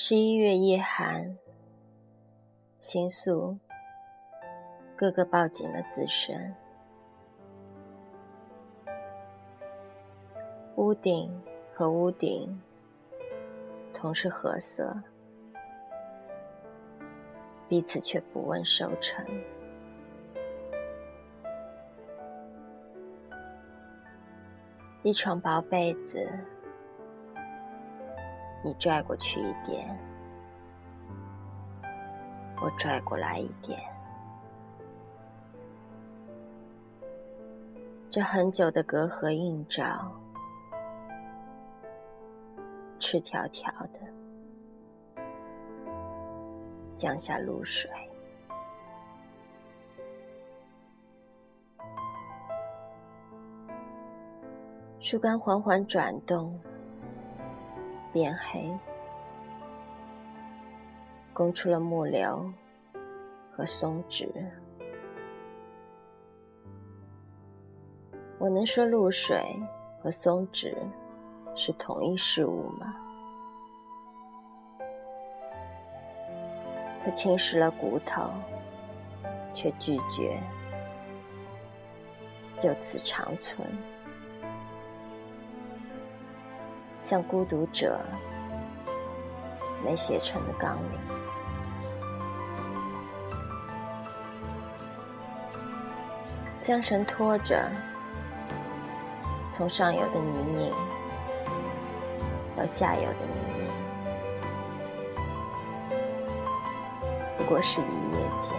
十一月夜寒，星宿个个抱紧了自身，屋顶和屋顶同是褐色，彼此却不问收成。一床薄被子。你拽过去一点，我拽过来一点。这很久的隔阂映照，赤条条的降下露水。树干缓缓转动。变黑，供出了木流和松脂。我能说露水和松脂是同一事物吗？它侵蚀了骨头，却拒绝就此长存。像孤独者没写成的纲领，将绳拖着，从上游的泥泞到下游的泥泞，不过是一夜间，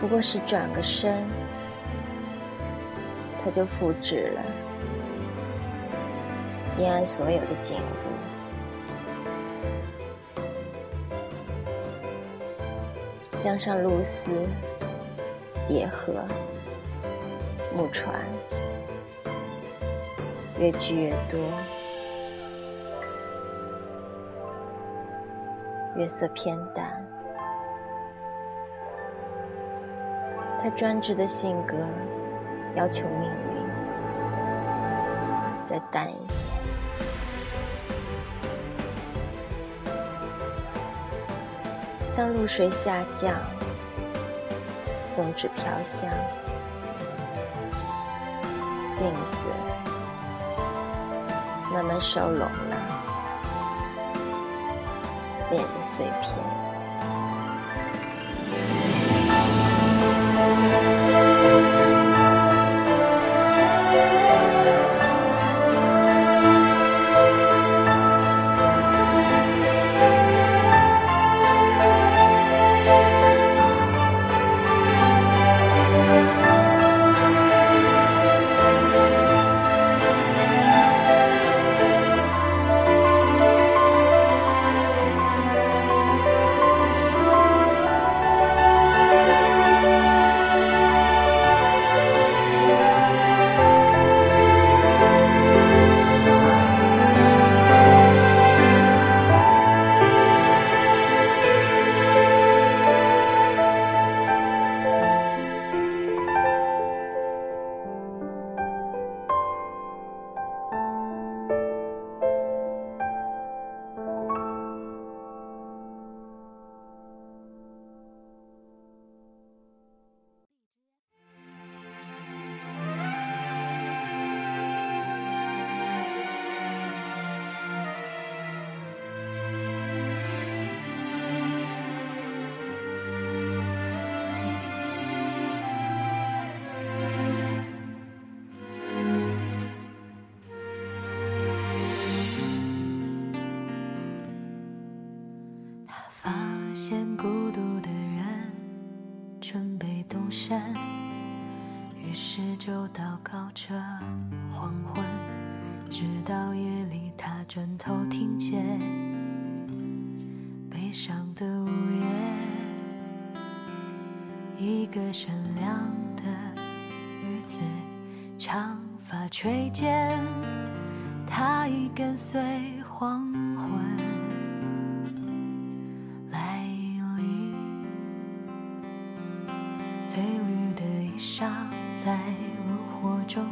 不过是转个身。他就复制了延安所有的景物，江上露丝、野河、木船，越聚越多，月色偏淡，他专制的性格。要求命运再淡一点。当露水下降，松脂飘香，镜子慢慢收拢了脸的碎片。直到夜里他转头听见悲伤的午夜，一个善良的女子，长发垂肩，她已跟随黄昏来临。翠绿的衣裳在炉火中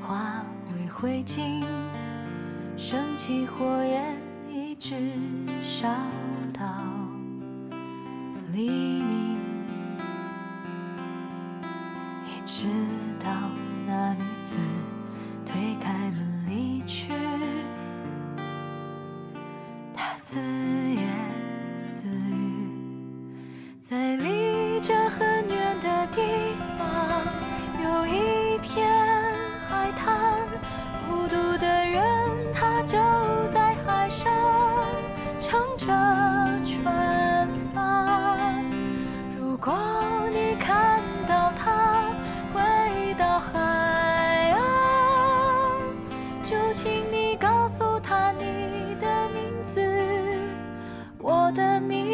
化为灰烬，升起火焰，一直烧到黎明，一直到。告诉他你的名字我的名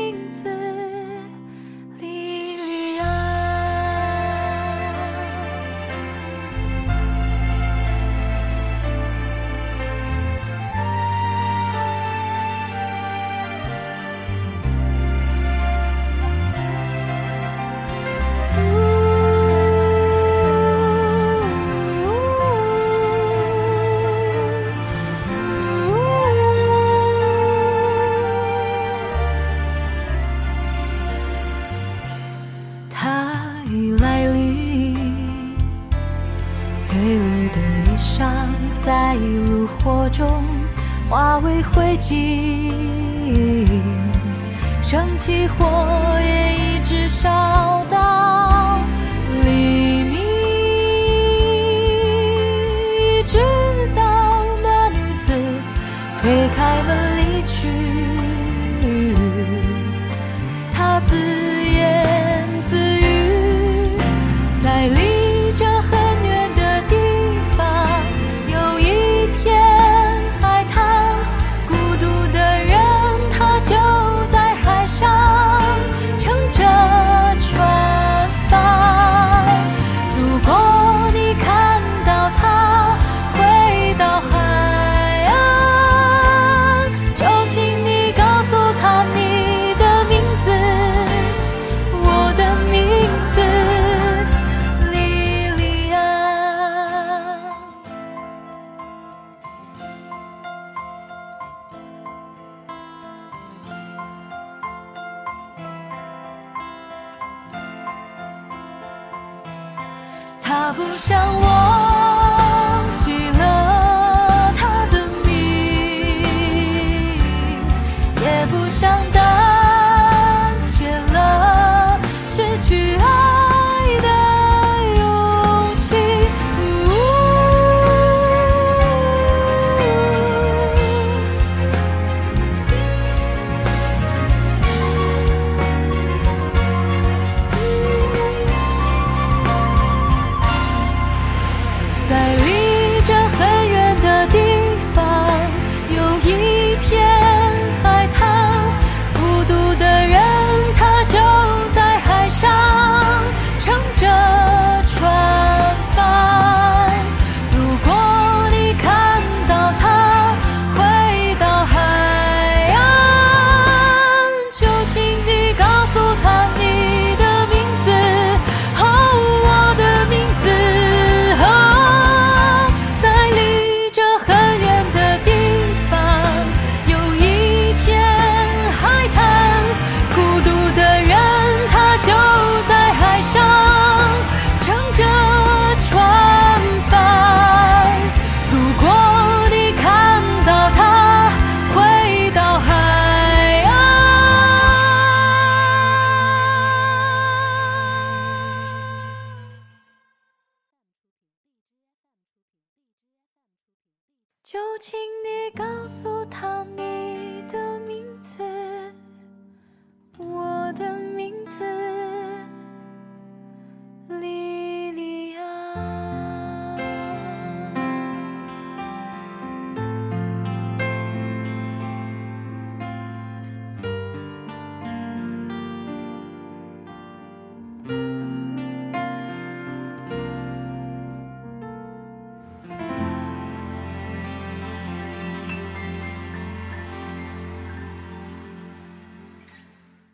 在炉火中化为灰烬升起火焰一直烧到黎明。一直到那女子推开门离去他不像我。就请你告诉他你的名字我的名字莉莉安。